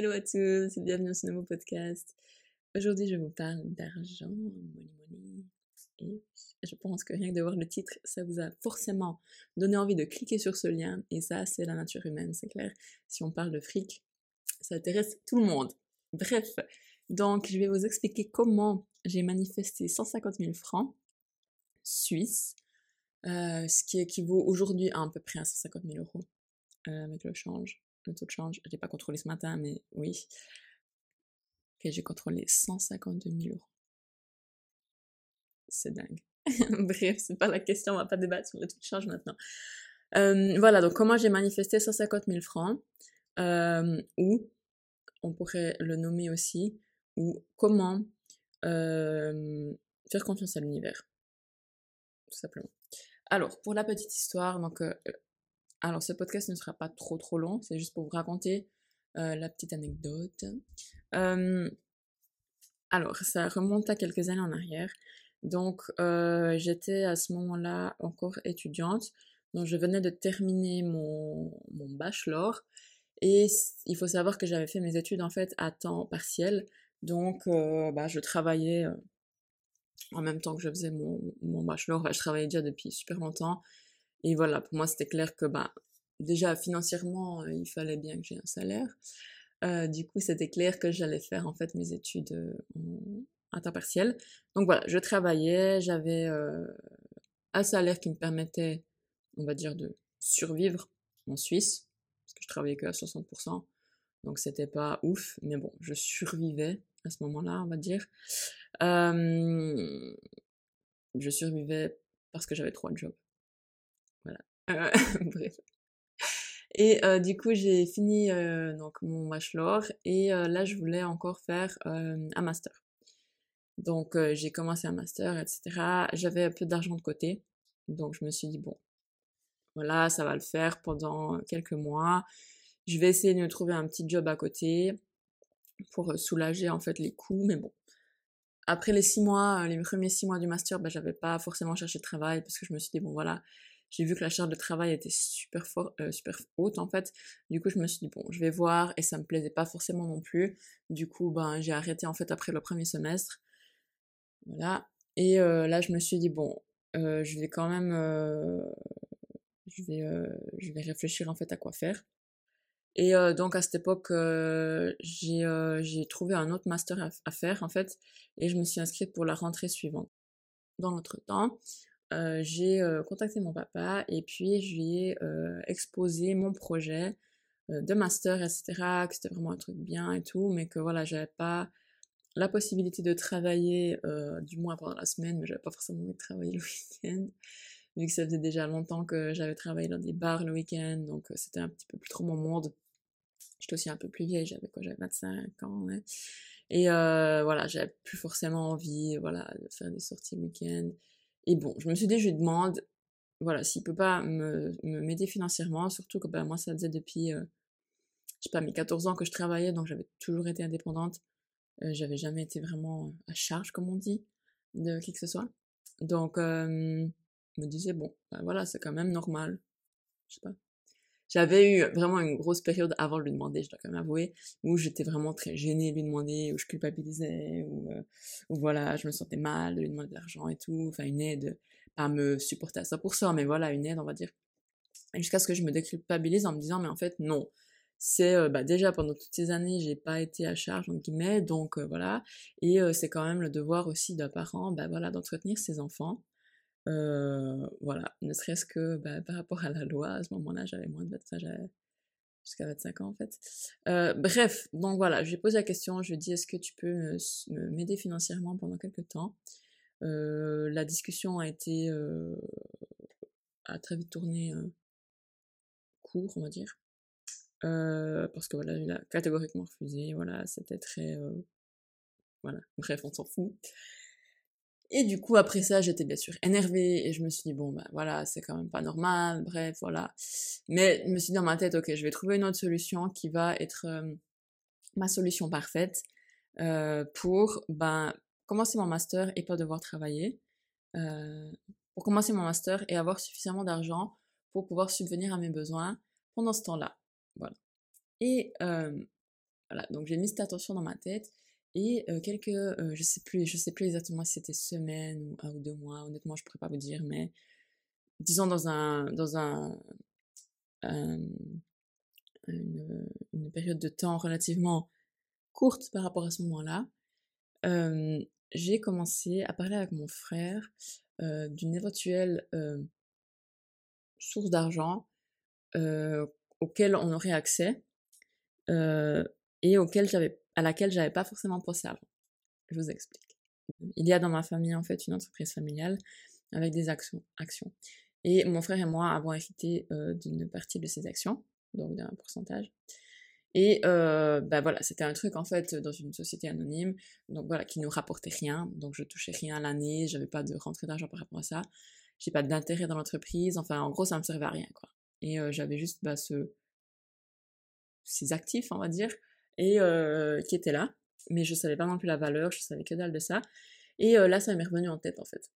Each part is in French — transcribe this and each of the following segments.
Hello à tous et bienvenue sur ce nouveau podcast. Aujourd'hui, je vous parle d'argent, money money. Et je pense que rien que de voir le titre, ça vous a forcément donné envie de cliquer sur ce lien. Et ça, c'est la nature humaine, c'est clair. Si on parle de fric, ça intéresse tout le monde. Bref, donc je vais vous expliquer comment j'ai manifesté 150 000 francs suisses, euh, ce qui équivaut aujourd'hui à à peu près à 150 000 euros euh, avec le change le taux de change. Je l'ai pas contrôlé ce matin, mais oui. Ok, j'ai contrôlé 152 000 euros. C'est dingue. Bref, c'est pas la question, on va pas débattre sur le taux de change maintenant. Euh, voilà, donc comment j'ai manifesté 150 000 francs, euh, ou on pourrait le nommer aussi, ou comment euh, faire confiance à l'univers, tout simplement. Alors, pour la petite histoire, donc alors, ce podcast ne sera pas trop trop long, c'est juste pour vous raconter euh, la petite anecdote. alors, ça remonte à quelques années en arrière. Donc, euh, j'étais à ce moment-là encore étudiante. Donc, je venais de terminer mon, mon bachelor. Et il faut savoir que j'avais fait mes études en fait à temps partiel. Donc, euh, bah, je travaillais en même temps que je faisais mon, mon bachelor. je travaillais déjà depuis super longtemps. Et voilà, pour moi, c'était clair que bah, déjà financièrement, euh, il fallait bien que j'ai un salaire. Euh, du coup, c'était clair que j'allais faire en fait mes études euh, à temps partiel. Donc voilà, je travaillais, j'avais un salaire qui me permettait, on va dire, de survivre en Suisse, parce que je travaillais que à 60%, donc c'était pas ouf, mais bon, je survivais à ce moment-là, on va dire. je survivais parce que j'avais trois jobs. Voilà. Euh, bref. Et euh, du coup, j'ai fini euh, donc mon bachelor et là, je voulais encore faire un master. Donc, j'ai commencé un master, etc. J'avais un peu d'argent de côté, donc je me suis dit bon, voilà, ça va le faire pendant quelques mois. Je vais essayer de me trouver un petit job à côté pour soulager en fait les coûts, mais bon. Après les six mois, les premiers six mois du master, ben, j'avais pas forcément cherché de travail parce que je me suis dit bon voilà, j'ai vu que la charge de travail était super, fort, euh, super haute en fait. Du coup, je me suis dit, bon, je vais voir et ça me plaisait pas forcément non plus. Du coup, ben, j'ai arrêté en fait après le premier semestre. Voilà. Et euh, là, je me suis dit, bon, euh, je vais quand même. je, vais, je vais réfléchir en fait à quoi faire. Et donc à cette époque, j'ai trouvé un autre master à, à, faire en fait, et je me suis inscrite pour la rentrée suivante. Dans l'autre temps, euh, j'ai euh, contacté mon papa et puis je lui ai euh, exposé mon projet de master, etc., que c'était vraiment un truc bien et tout, mais que voilà, j'avais pas la possibilité de travailler, du moins pendant la semaine, mais j'avais pas forcément envie de travailler le week-end, vu que ça faisait déjà longtemps que j'avais travaillé dans des bars le week-end, donc c'était un petit peu plus trop mon monde. J'étais aussi un peu plus vieille, j'avais quoi, j'avais 25 ans, ouais. Et voilà, j'avais plus forcément envie, voilà, de faire des sorties le week-end. Et bon, je me suis dit, je lui demande, voilà, s'il peut pas me m'aider financièrement, surtout que ben, moi, ça faisait depuis, euh, je sais pas, mes 14 ans que je travaillais, donc j'avais toujours été indépendante. Euh, j'avais jamais été vraiment à charge, comme on dit, de qui que ce soit. Donc, euh, je me disais, bon, ben voilà, c'est quand même normal. Je sais pas. J'avais eu vraiment une grosse période avant de lui demander, je dois quand même avouer, où j'étais vraiment très gênée de lui demander, où je culpabilisais, où, euh, voilà, je me sentais mal de lui demander de l'argent et tout, enfin une aide, pas me supporter à 100%, mais voilà, une aide, on va dire. Jusqu'à ce que je me déculpabilise en me disant, mais en fait, non. C'est euh, bah, déjà pendant toutes ces années, j'ai pas été à charge entre guillemets, donc euh, voilà. Et c'est quand même le devoir aussi d'un parent, bah voilà, d'entretenir ses enfants. Euh, voilà, ne serait-ce que bah, par rapport à la loi, à ce moment-là, j'avais moins de 25, j'avais jusqu'à 25 ans en fait. Euh, bref, donc voilà, je lui pose la question, je lui dis est-ce que tu peux m'aider financièrement pendant quelques temps? Euh, La discussion a été a très vite tourné court, on va dire. parce que voilà, il a catégoriquement refusé, voilà, c'était très... voilà, bref, on s'en fout. Et du coup, après ça, j'étais bien sûr énervée et je me suis dit, bon, ben voilà, c'est quand même pas normal, bref, voilà. Mais je me suis dit dans ma tête, ok, je vais trouver une autre solution qui va être euh, ma solution parfaite euh, pour ben, commencer mon master et pas devoir travailler. Euh, pour commencer mon master et avoir suffisamment d'argent pour pouvoir subvenir à mes besoins pendant ce temps-là. Voilà. Et voilà, donc j'ai mis cette attention dans ma tête et quelques, je sais plus, je sais plus exactement si c'était semaine ou un ou deux mois, honnêtement je pourrais pas vous dire, mais disons dans un, dans un, une, une, période de temps relativement courte par rapport à ce moment-là, j'ai commencé à parler avec mon frère d'une éventuelle source d'argent auquel on aurait accès et auquel j'avais, à laquelle j'avais pas forcément pensé avant. Je vous explique. Il y a dans ma famille en fait une entreprise familiale avec des actions. actions. Et mon frère et moi avons hérité d'une partie de ces actions, donc d'un pourcentage. Et euh, bah voilà, c'était un truc en fait dans une société anonyme, donc voilà, qui ne rapportait rien, donc je touchais rien à l'année, j'avais pas de rentrée d'argent par rapport à ça, j'ai pas d'intérêt dans l'entreprise, enfin en gros ça me servait à rien. Et euh, j'avais juste bah, ce, ces actifs, on va dire, et euh, qui étaient là, mais je savais pas non plus la valeur, je savais que dalle de ça. Et euh, là ça m'est revenu en tête en fait.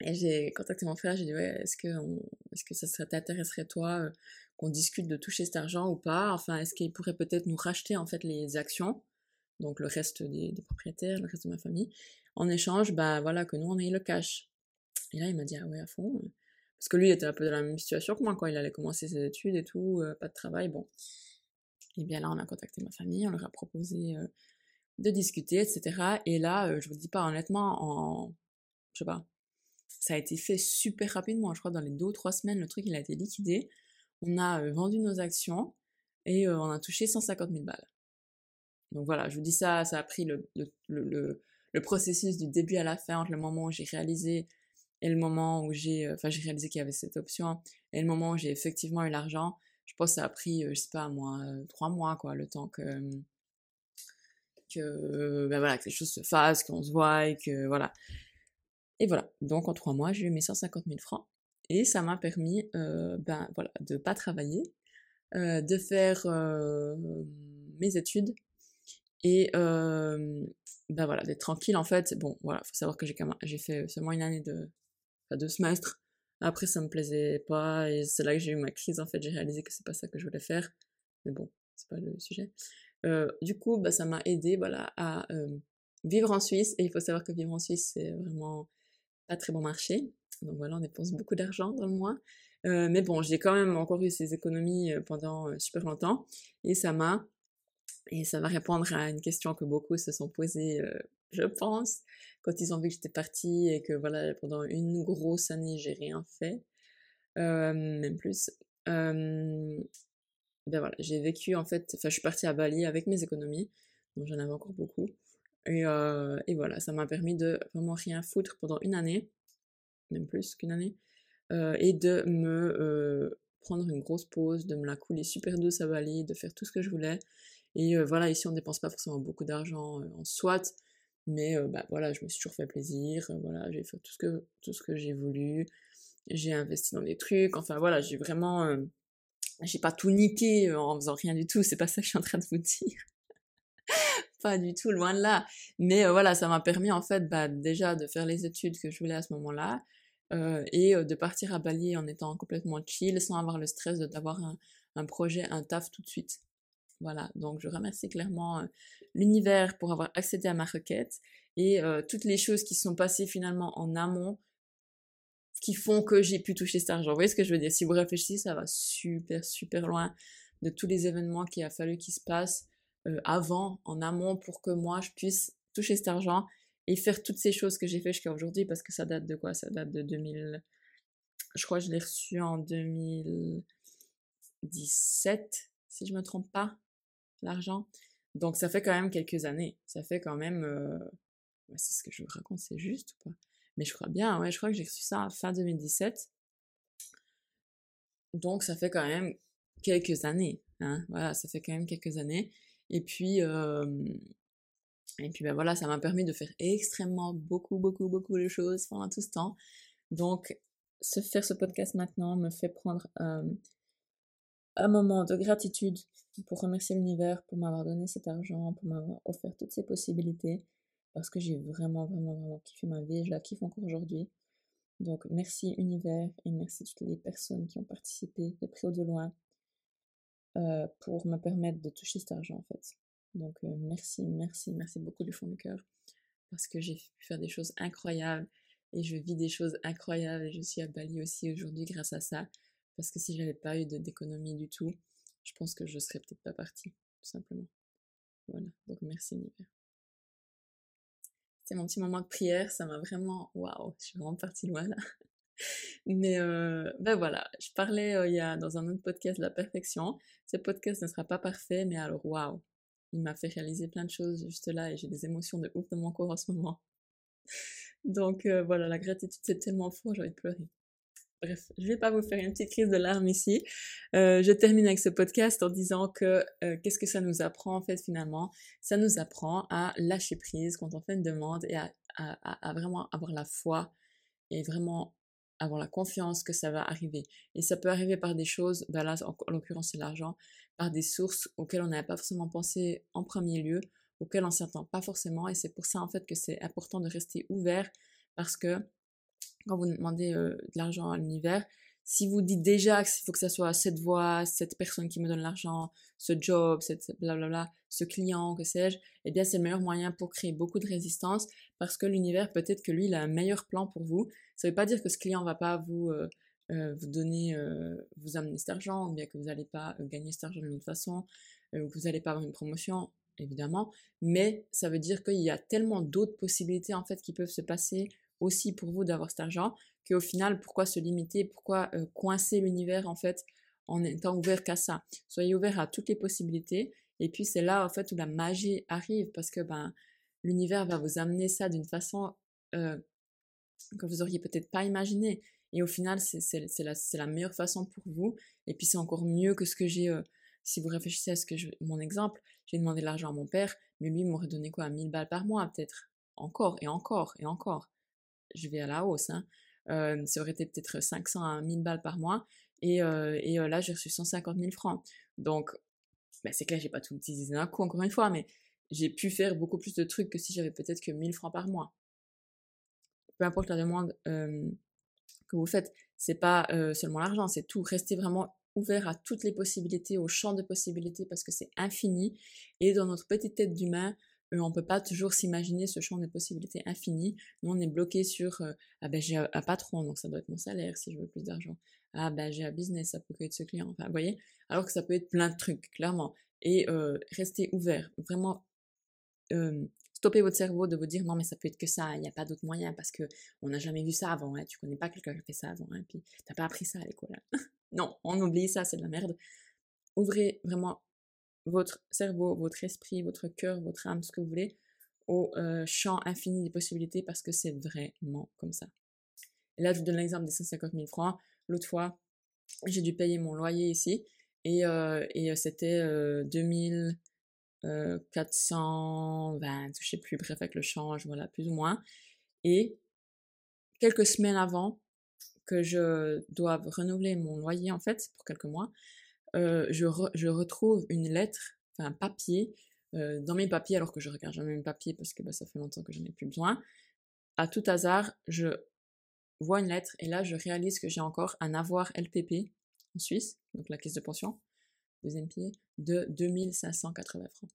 Et j'ai contacté mon frère, j'ai dit ouais, est-ce que, est-ce que ça serait, t'intéresserait toi euh, qu'on discute de toucher cet argent ou pas? Enfin, est-ce qu'il pourrait peut-être nous racheter en fait les actions, donc le reste des, propriétaires, le reste de ma famille, en échange, bah voilà, que nous on ait le cash. Et là il m'a dit ah ouais à fond, parce que lui il était un peu dans la même situation que moi, quoi. Il allait commencer ses études et tout, euh, pas de travail, bon. Et bien là on a contacté ma famille, on leur a proposé euh, de discuter, etc. Et là, je vous dis pas honnêtement, en je sais pas, ça a été fait super rapidement. Je crois dans les deux ou trois semaines, le truc il a été liquidé. On a euh, vendu nos actions et euh, on a touché 150 000 balles. Donc voilà, je vous dis ça, ça a pris le, le, le, le processus du début à la fin, entre le moment où j'ai réalisé et le moment où j'ai, euh, enfin j'ai réalisé qu'il y avait cette option et le moment où j'ai effectivement eu l'argent. Je pense que ça a pris, je sais pas moi, trois mois quoi, le temps que que ben voilà que les choses se fassent, qu'on se voit et que voilà. Et voilà, donc en trois mois, j'ai eu mes 150 000 francs. Et ça m'a permis euh, ben, voilà, de pas travailler, de faire mes études et ben voilà, d'être tranquille en fait. Bon, voilà, faut savoir que j'ai j'ai fait seulement une année de, enfin, deux semestres. Après, ça me plaisait pas et c'est là que j'ai eu ma crise en fait. J'ai réalisé que c'est pas ça que je voulais faire. Mais bon, c'est pas le sujet. du coup, bah, ça m'a aidé voilà, à vivre en Suisse. Et il faut savoir que vivre en Suisse, c'est vraiment pas très bon marché. Donc voilà, on dépense beaucoup d'argent dans le mois. Euh, mais bon, j'ai quand même encore eu ces économies euh, pendant euh, super longtemps. Et ça m'a... Et ça va répondre à une question que beaucoup se sont posées, je pense, quand ils ont vu que j'étais partie et que voilà, pendant une grosse année, j'ai rien fait. même plus. ben voilà, j'ai vécu en fait, enfin je suis partie à Bali avec mes économies, donc j'en avais encore beaucoup. Et, euh, et voilà, ça m'a permis de vraiment rien foutre pendant une année, même plus qu'une année, euh, et de me euh, prendre une grosse pause, de me la couler super douce à Bali, de faire tout ce que je voulais. Et voilà, ici on dépense pas forcément beaucoup d'argent en soit, mais bah voilà, je me suis toujours fait plaisir, voilà, j'ai fait tout ce que, tout ce que j'ai voulu, j'ai investi dans des trucs, enfin voilà, j'ai vraiment, j'ai pas tout niqué en faisant rien du tout, c'est pas ça que je suis en train de vous dire pas du tout, loin de là. Mais euh, voilà, ça m'a permis en fait bah, déjà de faire les études que je voulais à ce moment-là euh, et euh, de partir à Bali en étant complètement chill, sans avoir le stress d'avoir un, un, projet, un taf tout de suite. Voilà, donc je remercie clairement l'univers pour avoir accédé à ma requête et toutes les choses qui sont passées finalement en amont qui font que j'ai pu toucher cet argent. Vous voyez ce que je veux dire? Si vous réfléchissez, ça va super, super loin de tous les événements qu'il a fallu qu'ils se passent avant, en amont, pour que moi, je puisse toucher cet argent et faire toutes ces choses que j'ai fait jusqu'à aujourd'hui, parce que ça date de quoi? Ça date de 2000... Je crois que je l'ai reçu en 2017, si je me trompe pas, l'argent. Donc ça fait quand même quelques années. Ça fait quand même... Euh... c'est ce que je raconte, c'est juste ou pas? Mais je crois bien, ouais, je crois que j'ai reçu ça fin 2017. Donc ça fait quand même quelques années. Hein. Voilà, ça fait quand même quelques années. Et puis, et puis ben voilà, ça m'a permis de faire extrêmement beaucoup, beaucoup, beaucoup de choses pendant tout ce temps. Donc, se faire ce podcast maintenant me fait prendre un moment de gratitude pour remercier l'univers pour m'avoir donné cet argent, pour m'avoir offert toutes ces possibilités, parce que j'ai vraiment, vraiment, vraiment kiffé ma vie, je la kiffe encore aujourd'hui. Donc merci univers et merci toutes les personnes qui ont participé de près ou de loin euh, pour me permettre de toucher cet argent en fait. Donc merci, merci, merci beaucoup du fond du cœur parce que j'ai pu faire des choses incroyables et je vis des choses incroyables et je suis à Bali aussi aujourd'hui grâce à ça parce que si j'avais pas eu d'économie du tout, je pense que je serais peut-être pas partie, tout simplement. Voilà, donc merci Niver. C'était mon petit moment de prière, ça m'a vraiment, waouh, je suis vraiment partie loin là. Mais euh, ben voilà, je parlais euh, il y a dans un autre podcast de la perfection. Ce podcast ne sera pas parfait, mais alors waouh, il m'a fait réaliser plein de choses juste là et j'ai des émotions de ouf dans mon corps en ce moment. Donc euh, voilà, la gratitude c'est tellement fort, j'ai envie de pleurer. Bref, je vais pas vous faire une petite crise de larmes ici. Euh, je termine avec ce podcast en disant que euh, qu'est-ce que ça nous apprend en fait finalement? Ça nous apprend à lâcher prise quand on fait une demande et à, vraiment avoir la foi et vraiment avoir la confiance que ça va arriver. Et ça peut arriver par des choses, ben là en, l'occurrence c'est l'argent, par des sources auxquelles on n'avait pas forcément pensé en premier lieu, auxquelles on s'attend pas forcément. Et c'est pour ça en fait que c'est important de rester ouvert parce que quand vous demandez euh, de l'argent à l'univers, si vous dites déjà qu'il faut que ça soit cette voix, cette personne qui me donne l'argent, ce job, cette blablabla, ce client, que sais-je, eh bien c'est le meilleur moyen pour créer beaucoup de résistance parce que l'univers peut-être que lui il a un meilleur plan pour vous. Ça ne veut pas dire que ce client va pas vous euh, euh, vous donner, vous amener cet argent, ou bien que vous n'allez pas gagner cet argent d'une autre façon, ou que vous n'allez pas avoir une promotion, évidemment. Mais ça veut dire qu'il y a tellement d'autres possibilités en fait qui peuvent se passer aussi pour vous d'avoir cet argent, qu'au final, pourquoi se limiter, pourquoi euh, coincer l'univers en fait en étant ouvert qu'à ça. Soyez ouvert à toutes les possibilités, et puis c'est là en fait où la magie arrive, parce que ben l'univers va vous amener ça d'une façon euh, que vous auriez peut-être pas imaginé. Et au final, c'est la, la, meilleure façon pour vous. Et puis c'est encore mieux que ce que j'ai. Euh, si vous réfléchissez à ce que mon exemple, j'ai demandé l'argent à mon père, mais lui m'aurait donné quoi? 1000 balles par mois peut-être. Encore et encore et encore je vais à la hausse. Hein. Euh, ça aurait été peut-être 500 à 1000 balles par mois. Et, euh, euh, là, j'ai reçu 150 000 francs. Donc, bah, c'est clair, j'ai pas tout utilisé d'un coup, encore une fois, mais j'ai pu faire beaucoup plus de trucs que si j'avais peut-être que 1000 francs par mois. Peu importe la demande que vous faites, c'est pas seulement l'argent, c'est tout. Restez vraiment ouvert à toutes les possibilités, au champ de possibilités, parce que c'est infini. Et dans notre petite tête d'humain, euh, on peut pas toujours s'imaginer ce champ de possibilités infini. Nous, on est bloqué sur euh, ah ben j'ai un, patron, donc ça doit être mon salaire si je veux plus d'argent. Ah ben j'ai un business, ça peut être ce client. Enfin, vous voyez, alors que ça peut être plein de trucs, clairement. Et euh, restez ouvert, vraiment. Euh, stoppez votre cerveau de vous dire non mais ça peut être que ça, il n'y a pas d'autre moyen parce que on n'a jamais vu ça avant, hein, tu connais pas quelqu'un qui a fait ça avant, hein, puis t'as pas appris ça à l'école. Hein. non, on oublie ça, c'est de la merde. Ouvrez vraiment votre cerveau, votre esprit, votre cœur, votre âme, ce que vous voulez, au euh, champ infini des possibilités parce que c'est vraiment comme ça. Et là, je vous donne l'exemple des 150 000 francs. L'autre fois, j'ai dû payer mon loyer ici et, euh, et euh, c'était 2420, je sais plus, bref, avec le change, voilà, plus ou moins. Et quelques semaines avant que je doive renouveler mon loyer, en fait, pour quelques mois, euh, je, retrouve une lettre, enfin un papier, euh, dans mes papiers, alors que je regarde jamais mes papiers parce que bah, ça fait longtemps que j'en ai plus besoin. À tout hasard, je vois une lettre et là, je réalise que j'ai encore un avoir LPP en Suisse, donc la caisse de pension, deuxième pied, de 2580 francs.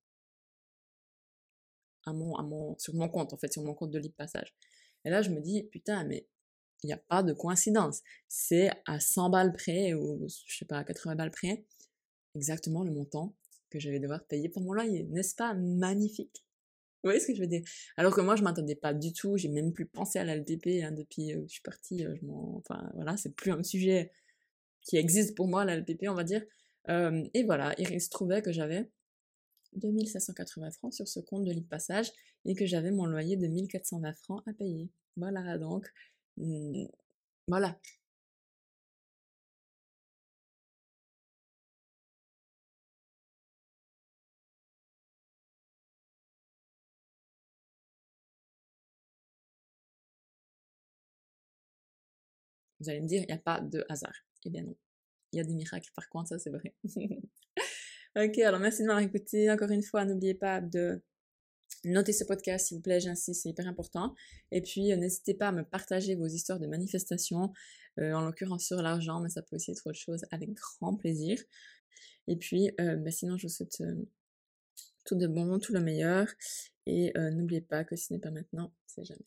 Sur mon compte, en fait, sur mon compte de libre passage. Et là, je me dis, putain, mais il n'y a pas de coïncidence. C'est à 100 balles près, ou je sais pas, à 80 balles près, exactement le montant que je vais devoir payer pour mon loyer. N'est-ce pas magnifique? Vous voyez ce que je veux dire? Alors que moi, je m'attendais pas du tout, j'ai même plus pensé à la LPP hein, depuis que je suis partie. Euh, je enfin, voilà, c'est plus un sujet qui existe pour moi, la LPP, on va dire. Euh, et voilà, il se trouvait que j'avais 2580 francs sur ce compte de libre passage et que j'avais mon loyer de 1420 francs à payer. Voilà, donc voilà. Vous allez me dire, il n'y a pas de hasard. Eh bien non. Il y a des miracles par contre, ça c'est vrai. ok, alors merci de m'avoir écouté. Encore une fois, n'oubliez pas de Notez ce podcast s'il vous plaît, j'insiste, c'est hyper important. Et puis euh, n'hésitez pas à me partager vos histoires de manifestation, euh, en l'occurrence sur l'argent, mais ça peut aussi être autre chose avec grand plaisir. Et puis euh, bah, sinon je vous souhaite Tout de bon, tout le meilleur. Et n'oubliez pas que ce n'est pas maintenant, c'est jamais.